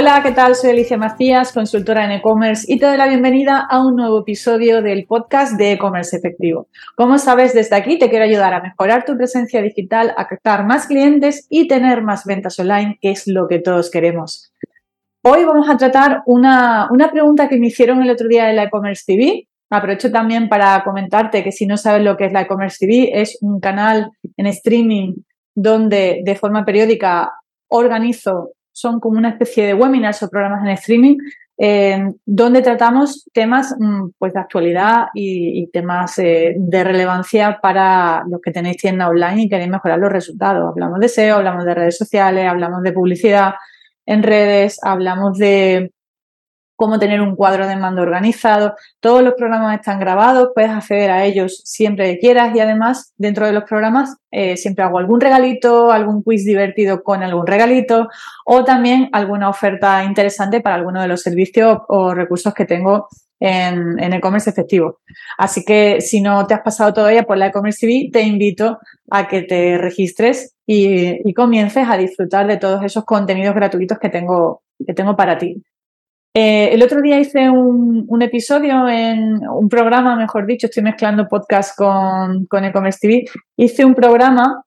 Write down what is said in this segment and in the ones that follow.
Hola, ¿qué tal? Soy Alicia Macías, consultora en e-commerce y te doy la bienvenida a un nuevo episodio del podcast de e-commerce efectivo. Como sabes, desde aquí te quiero ayudar a mejorar tu presencia digital, a captar más clientes y tener más ventas online, que es lo que todos queremos. Hoy vamos a tratar una, una pregunta que me hicieron el otro día en la e-commerce TV. Aprovecho también para comentarte que si no sabes lo que es la e-commerce TV, es un canal en streaming donde de forma periódica organizo son como una especie de webinars o programas en streaming eh, donde tratamos temas mm, pues, de actualidad y, temas eh, de relevancia para los que tenéis tienda online y queréis mejorar los resultados. Hablamos de SEO, hablamos de redes sociales, hablamos de publicidad en redes, hablamos de cómo tener un cuadro de mando organizado. Todos los programas están grabados, puedes acceder a ellos siempre que quieras y además dentro de los programas eh, siempre hago algún regalito, algún quiz divertido con algún regalito o también alguna oferta interesante para alguno de los servicios o recursos que tengo en, e-commerce efectivo. Así que si no te has pasado todavía por la e-commerce TV, te invito a que te registres y, y, comiences a disfrutar de todos esos contenidos gratuitos que tengo, que tengo para ti. Eh, el otro día hice un, episodio en un programa, mejor dicho, estoy mezclando podcast con, e-commerce TV. Hice un programa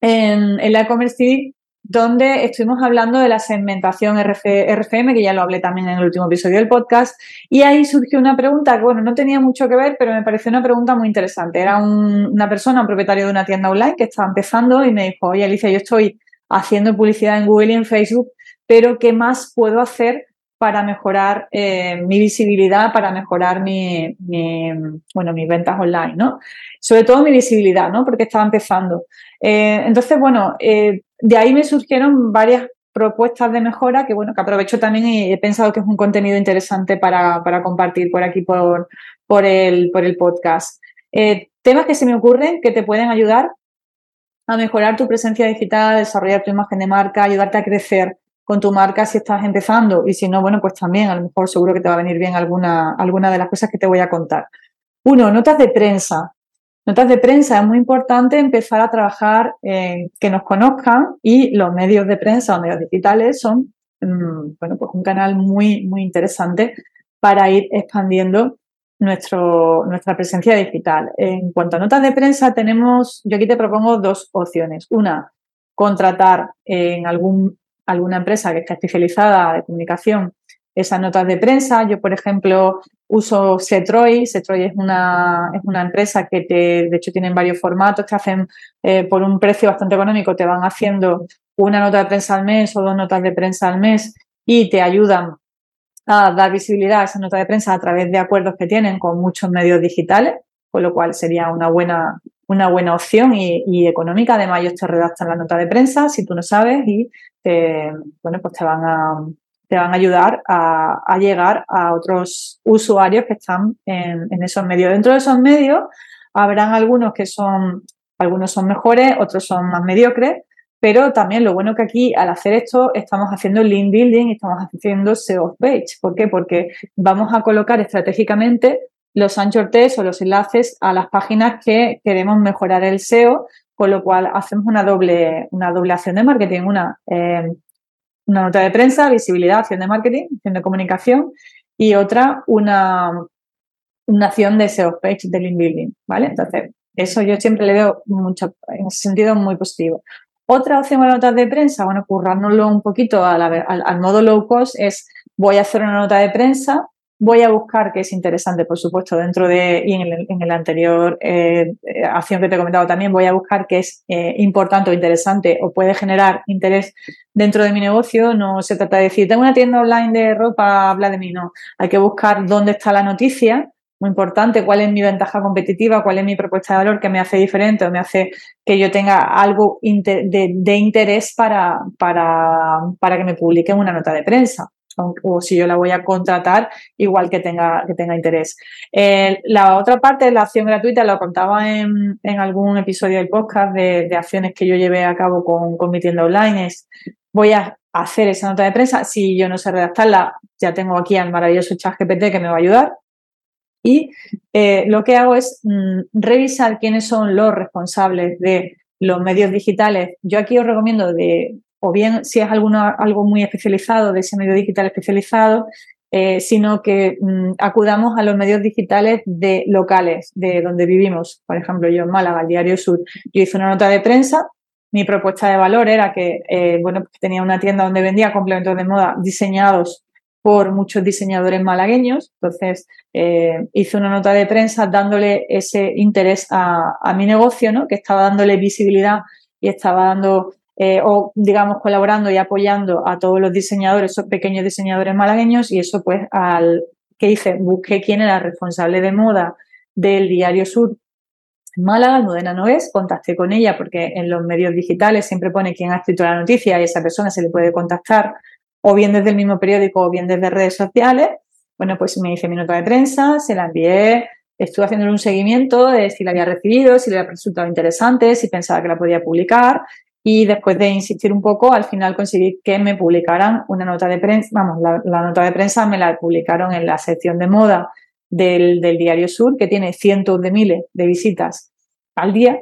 en, la e-commerce TV donde estuvimos hablando de la segmentación RFM, que ya lo hablé también en el último episodio del podcast, y ahí surgió una pregunta que, bueno, no tenía mucho que ver, pero me pareció una pregunta muy interesante. Era una persona, un propietario de una tienda online que estaba empezando y me dijo, oye, Alicia, yo estoy haciendo publicidad en Google y en Facebook, pero ¿qué más puedo hacer para mejorar eh, mi visibilidad, para mejorar mi, bueno, mis ventas online, ¿no? Sobre todo mi visibilidad, ¿no? Porque estaba empezando. Eh, entonces, bueno, eh, de ahí me surgieron varias propuestas de mejora que, bueno, que aprovecho también y he pensado que es un contenido interesante para, para compartir por aquí, por, por, el, por el podcast. temas que se me ocurren que te pueden ayudar a mejorar tu presencia digital, desarrollar tu imagen de marca, ayudarte a crecer con tu marca si estás empezando y si no, bueno, pues también a lo mejor seguro que te va a venir bien alguna, alguna de las cosas que te voy a contar. Uno, notas de prensa. Notas de prensa es muy importante empezar a trabajar en que nos conozcan y los medios de prensa o medios digitales son, mm, bueno, pues un canal muy, muy interesante para ir expandiendo nuestro, nuestra presencia digital. En cuanto a notas de prensa, tenemos, yo aquí te propongo dos opciones. Una, contratar en algún alguna empresa que está especializada de comunicación esas notas de prensa. Yo, por ejemplo, uso Setroy. Setroy es una, es una empresa que te, de hecho tienen varios formatos, que hacen eh, por un precio bastante económico, te van haciendo una nota de prensa al mes o dos notas de prensa al mes y te ayudan a dar visibilidad a esa nota de prensa a través de acuerdos que tienen con muchos medios digitales, con lo cual sería una buena, una buena opción y, económica. Además, ellos te redactan la nota de prensa si tú no sabes y te, bueno, pues te van a, te van a ayudar a, llegar a otros usuarios que están en, esos medios. Dentro de esos medios habrán algunos que son, algunos son mejores, otros son más mediocres, pero también lo bueno que aquí al hacer esto estamos haciendo link building y estamos haciendo SEO page. ¿Por qué? Porque vamos a colocar estratégicamente los anchor text o los enlaces a las páginas que queremos mejorar el SEO, con lo cual hacemos una doble, una acción de marketing, una, eh, una nota de prensa, visibilidad, acción de marketing, acción de comunicación y otra, una, una acción de SEO page, de link building, ¿vale? Entonces, eso yo siempre le veo mucho, en ese sentido muy positivo. Otra opción a notas de prensa, bueno, currárnoslo un poquito al, al, modo low cost es voy a hacer una nota de prensa Voy a buscar, que es interesante, por supuesto, dentro de, y en el, en anterior eh, acción que te he comentado también, voy a buscar que es eh, importante o interesante o puede generar interés dentro de mi negocio. No se trata de decir, tengo una tienda online de ropa, habla de mí, no. Hay que buscar dónde está la noticia, muy importante, cuál es mi ventaja competitiva, cuál es mi propuesta de valor que me hace diferente o me hace que yo tenga algo de, de interés para, para, para que me publique una nota de prensa o si yo la voy a contratar, igual que tenga, que tenga interés. La otra parte de la acción gratuita, lo contaba en, algún episodio del podcast de, acciones que yo llevé a cabo con, mi tienda online, es voy a hacer esa nota de prensa. Si yo no sé redactarla, ya tengo aquí al maravilloso chat GPT que me va a ayudar. Y eh, lo que hago es mm, revisar quiénes son los responsables de los medios digitales. Yo aquí os recomiendo de o bien si es algo muy especializado, de ese medio digital especializado, eh, sino que mm, acudamos a los medios digitales de locales, de donde vivimos. Por ejemplo, yo en Málaga, el Diario Sur, yo hice una nota de prensa. Mi propuesta de valor era que, eh, bueno, pues tenía una tienda donde vendía complementos de moda diseñados por muchos diseñadores malagueños. Entonces, eh, hice una nota de prensa dándole ese interés a, a mi negocio, ¿no? Que estaba dándole visibilidad y estaba dando eh, o digamos colaborando y apoyando a todos los diseñadores, esos pequeños diseñadores malagueños y eso pues al que hice, busqué quién era responsable de moda del Diario Sur en Málaga, Almudena no es, contacté con ella porque en los medios digitales siempre pone quién ha escrito la noticia y esa persona se le puede contactar o bien desde el mismo periódico o bien desde redes sociales. Bueno, pues me hice mi nota de prensa, se la envié, estuve haciéndole un seguimiento de si la había recibido, si le había resultado interesante, si pensaba que la podía publicar y después de insistir un poco, al final conseguí que me publicaran una nota de prensa, vamos, la, nota de prensa me la publicaron en la sección de moda del, Diario Sur, que tiene cientos de miles de visitas al día,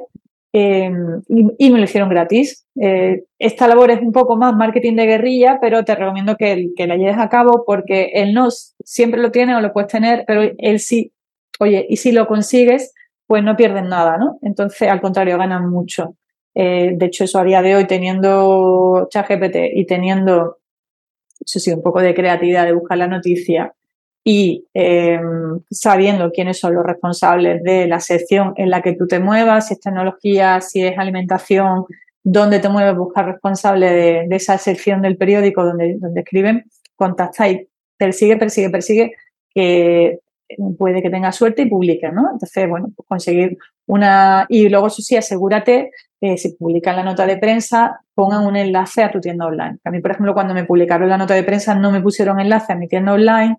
em, y, me lo hicieron gratis. Eh, esta labor es un poco más marketing de guerrilla, pero te recomiendo que, que la lleves a cabo porque el no siempre lo tiene o lo puedes tener, pero él sí, oye, y si lo consigues, pues no pierden nada, ¿no? Entonces, al contrario, ganan mucho. Eh, de hecho, eso a día de hoy, teniendo ChatGPT y teniendo, eso sí, un poco de creatividad de buscar la noticia y em, sabiendo quiénes son los responsables de la sección en la que tú te muevas, si es tecnología, si es alimentación, dónde te mueves, buscar responsable de, esa sección del periódico donde, donde escriben, contacta y persigue, persigue, persigue que puede que tenga suerte y publique, ¿no? Entonces, bueno, pues conseguir una... Y luego, eso sí, asegúrate, que si publican la nota de prensa, pongan un enlace a tu tienda online. A mí, por ejemplo, cuando me publicaron la nota de prensa, no me pusieron enlace a mi tienda online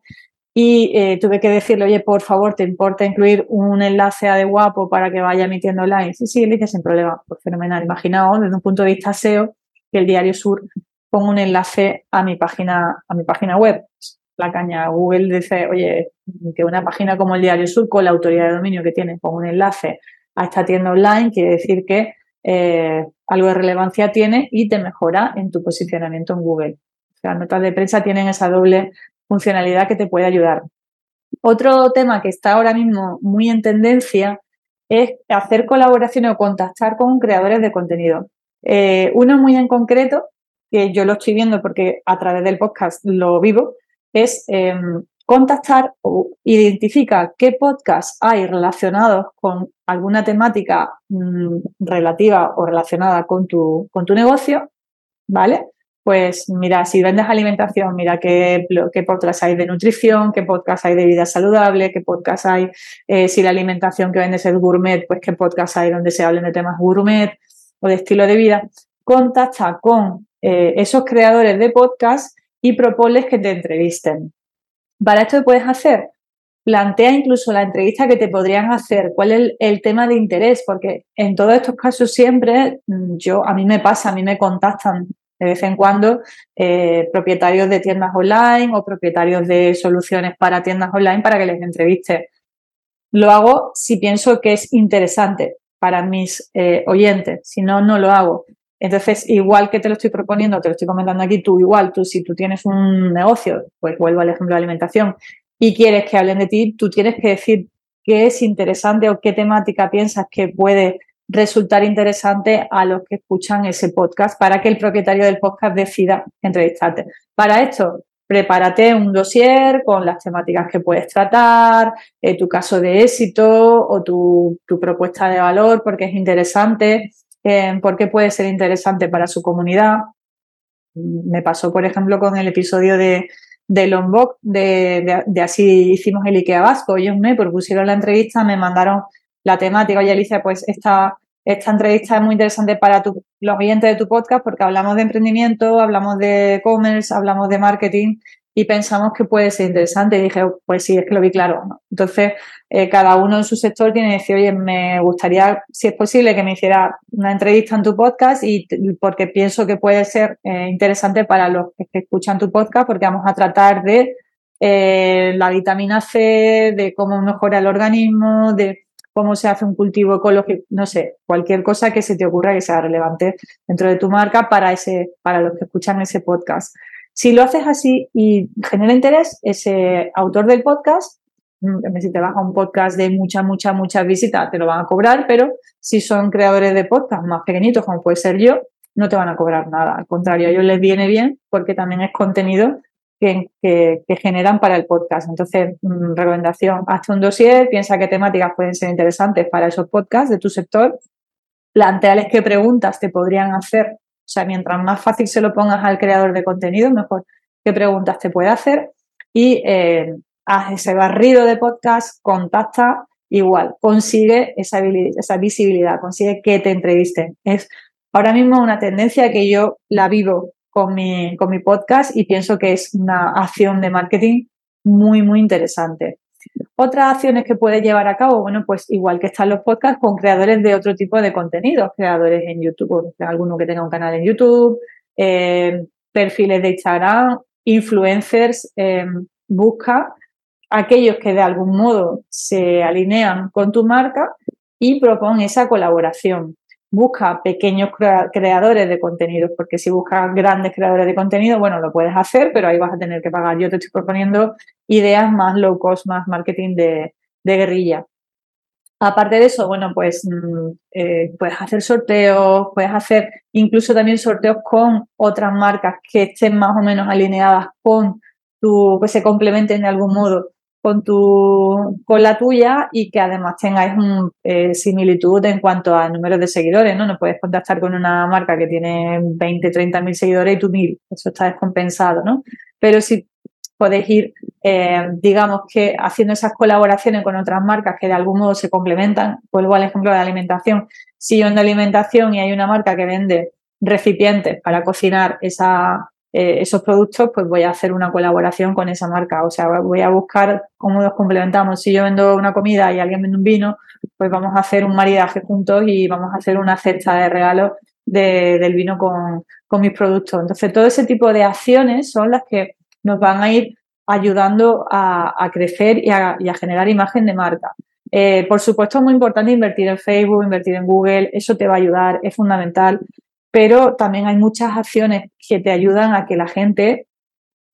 y eh, tuve que decirle, oye, por favor, ¿te importa incluir un enlace a de guapo para que vaya a mi tienda online? Sí, sí, le dije sin problema, pues fenomenal. Imaginaos, desde un punto de vista SEO, que el Diario Sur ponga un enlace a mi página, a mi página web la caña. Google dice, oye, que una página como el Diario Sur, con la autoridad de dominio que tiene, con un enlace a esta tienda online, quiere decir que eh, algo de relevancia tiene y te mejora en tu posicionamiento en Google. O sea, notas de prensa tienen esa doble funcionalidad que te puede ayudar. Otro tema que está ahora mismo muy en tendencia es hacer colaboraciones o contactar con creadores de contenido. Eh, uno muy en concreto, que yo lo estoy viendo porque a través del podcast lo vivo, es em, contactar o identifica qué podcasts hay relacionados con alguna temática mm, relativa o relacionada con tu, con tu negocio, ¿vale? Pues mira, si vendes alimentación, mira qué, qué podcasts hay de nutrición, qué podcasts hay de vida saludable, qué podcasts hay, eh, si la alimentación que vendes es gourmet, pues qué podcasts hay donde se hablen de temas gourmet o de estilo de vida. Contacta con eh, esos creadores de podcasts y propones que te entrevisten. Para esto, ¿qué puedes hacer? Plantea incluso la entrevista que te podrían hacer, cuál es el, tema de interés, porque en todos estos casos siempre, mm, yo, a mí me pasa, a mí me contactan de vez en cuando eh, propietarios de tiendas online o propietarios de soluciones para tiendas online para que les entreviste. Lo hago si pienso que es interesante para mis eh, oyentes, si no, no lo hago. Entonces, igual que te lo estoy proponiendo, te lo estoy comentando aquí, tú igual, tú si tú tienes un negocio, pues vuelvo al ejemplo de alimentación, y quieres que hablen de ti, tú tienes que decir qué es interesante o qué temática piensas que puede resultar interesante a los que escuchan ese podcast para que el propietario del podcast decida entrevistarte. Para esto, prepárate un dossier con las temáticas que puedes tratar, eh, tu caso de éxito o tu, tu propuesta de valor porque es interesante eh, por qué puede ser interesante para su comunidad. Me pasó, por ejemplo, con el episodio de, de Lombok, de, Así hicimos el IKEA Vasco. Ellos me propusieron la entrevista, me mandaron la temática. Oye, Alicia, pues esta, esta entrevista es muy interesante para los oyentes de tu podcast porque hablamos de emprendimiento, hablamos de e-commerce, hablamos de marketing y pensamos que puede ser interesante. Y dije, pues sí, es que lo vi claro. Entonces, eh, cada uno en su sector tiene que decir, oye, me gustaría, si es posible, que me hiciera una entrevista en tu podcast y porque pienso que puede ser eh, interesante para los que escuchan tu podcast porque vamos a tratar de eh, la vitamina C, de cómo mejora el organismo, de cómo se hace un cultivo ecológico, no sé, cualquier cosa que se te ocurra que sea relevante dentro de tu marca para ese, para los que escuchan ese podcast. Si lo haces así y genera interés, ese autor del podcast, mm, si te vas a un podcast de mucha, mucha, mucha visita, te lo van a cobrar, pero si son creadores de podcast más pequeñitos, como puede ser yo, no te van a cobrar nada. Al contrario, a ellos les viene bien porque también es contenido que, generan para el podcast. Entonces, mm, recomendación, hazte un dossier, piensa qué temáticas pueden ser interesantes para esos podcasts de tu sector, planteales qué preguntas te podrían hacer. O sea, mientras más fácil se lo pongas al creador de contenido, mejor qué preguntas te puede hacer y eh, haz ese barrido de podcast, contacta igual, consigue esa, visibilidad, consigue que te entrevisten. Es ahora mismo una tendencia que yo la vivo con mi podcast y pienso que es una acción de marketing muy, muy interesante. Otras acciones que puedes llevar a cabo, bueno, pues igual que están los podcasts con creadores de otro tipo de contenidos, creadores en YouTube, alguno que tenga un canal en YouTube, eh, perfiles de Instagram, influencers, eh, busca aquellos que de algún modo se alinean con tu marca y propon esa colaboración busca pequeños creadores de contenidos, porque si buscas grandes creadores de contenido, bueno, lo puedes hacer, pero ahí vas a tener que pagar. Yo te estoy proponiendo ideas más low cost, más marketing de, guerrilla. Aparte de eso, bueno, pues mm, eh, puedes hacer sorteos, puedes hacer incluso también sorteos con otras marcas que estén más o menos alineadas con tu, que se complementen de algún modo con, tu, con la tuya y que además tengáis un, eh, similitud en cuanto a números de seguidores, ¿no? No puedes contactar con una marca que tiene 20, 30 mil seguidores y tú mil, eso está descompensado, ¿no? Pero si podéis ir, eh, digamos que haciendo esas colaboraciones con otras marcas que de algún modo se complementan, vuelvo al ejemplo de alimentación, si yo en alimentación y hay una marca que vende recipientes para cocinar esa, eh, esos productos, pues voy a hacer una colaboración con esa marca. O sea, voy a buscar cómo nos complementamos. Si yo vendo una comida y alguien vende un vino, pues vamos a hacer un maridaje juntos y vamos a hacer una cesta de regalos del vino con, mis productos. Entonces, todo ese tipo de acciones son las que nos van a ir ayudando a, crecer y a, generar imagen de marca. Eh, por supuesto, es muy importante invertir en Facebook, invertir en Google, eso te va a ayudar, es fundamental pero también hay muchas acciones que te ayudan a que la gente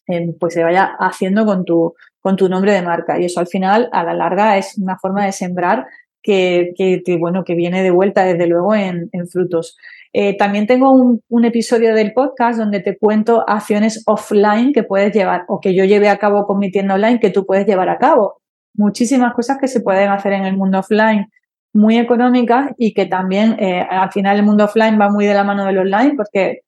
eh, pues se vaya haciendo con tu, con tu nombre de marca. Y eso al final, a la larga, es una forma de sembrar que, bueno, que viene de vuelta desde luego en, frutos. Eh, también tengo un, un, episodio del podcast donde te cuento acciones offline que puedes llevar o que yo lleve a cabo con mi tienda online que tú puedes llevar a cabo. Muchísimas cosas que se pueden hacer en el mundo offline muy económicas y que también eh, al final el mundo offline va muy de la mano del online porque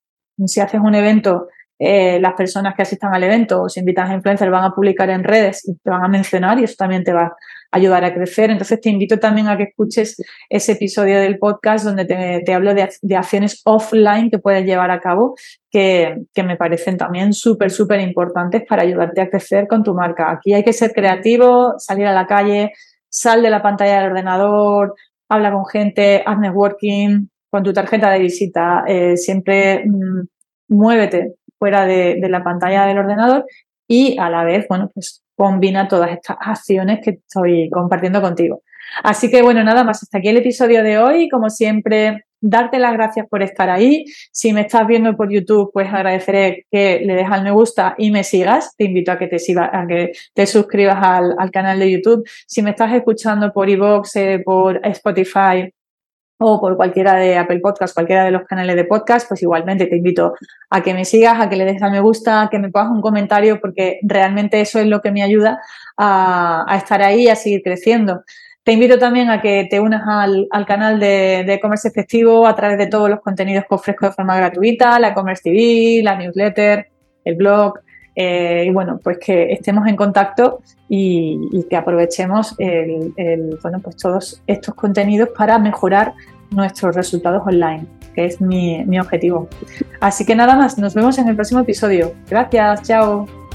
si haces un evento, eh, las personas que asistan al evento o si invitas a influencers van a publicar en redes y te van a mencionar y eso también te va a ayudar a crecer. Entonces te invito también a que escuches ese episodio del podcast donde te, hablo de, de, acciones offline que puedes llevar a cabo que, que me parecen también súper, súper importantes para ayudarte a crecer con tu marca. Aquí hay que ser creativo, salir a la calle, sal de la pantalla del ordenador, habla con gente, haz networking, con tu tarjeta de visita, eh, siempre mm, muévete fuera de, la pantalla del ordenador y a la vez, bueno, pues combina todas estas acciones que estoy compartiendo contigo. Así que bueno, nada más, hasta aquí el episodio de hoy. Como siempre, darte las gracias por estar ahí. Si me estás viendo por YouTube, pues agradeceré que le dejes al me gusta y me sigas. Te invito a que te, a que te suscribas al, canal de YouTube. Si me estás escuchando por iVoox, eh, por Spotify o por cualquiera de Apple Podcast, cualquiera de los canales de podcast, pues igualmente te invito a que me sigas, a que le dejes al me gusta, a que me pongas un comentario, porque realmente eso es lo que me ayuda a, a estar ahí a seguir creciendo. Te invito también a que te unas al, canal de e-commerce efectivo a través de todos los contenidos que ofrezco de forma gratuita, la e-commerce TV, la newsletter, el blog. Eh, y bueno, pues que estemos en contacto y, que aprovechemos pues todos estos contenidos para mejorar nuestros resultados online, que es mi objetivo. Así que nada más, nos vemos en el próximo episodio. Gracias, chao.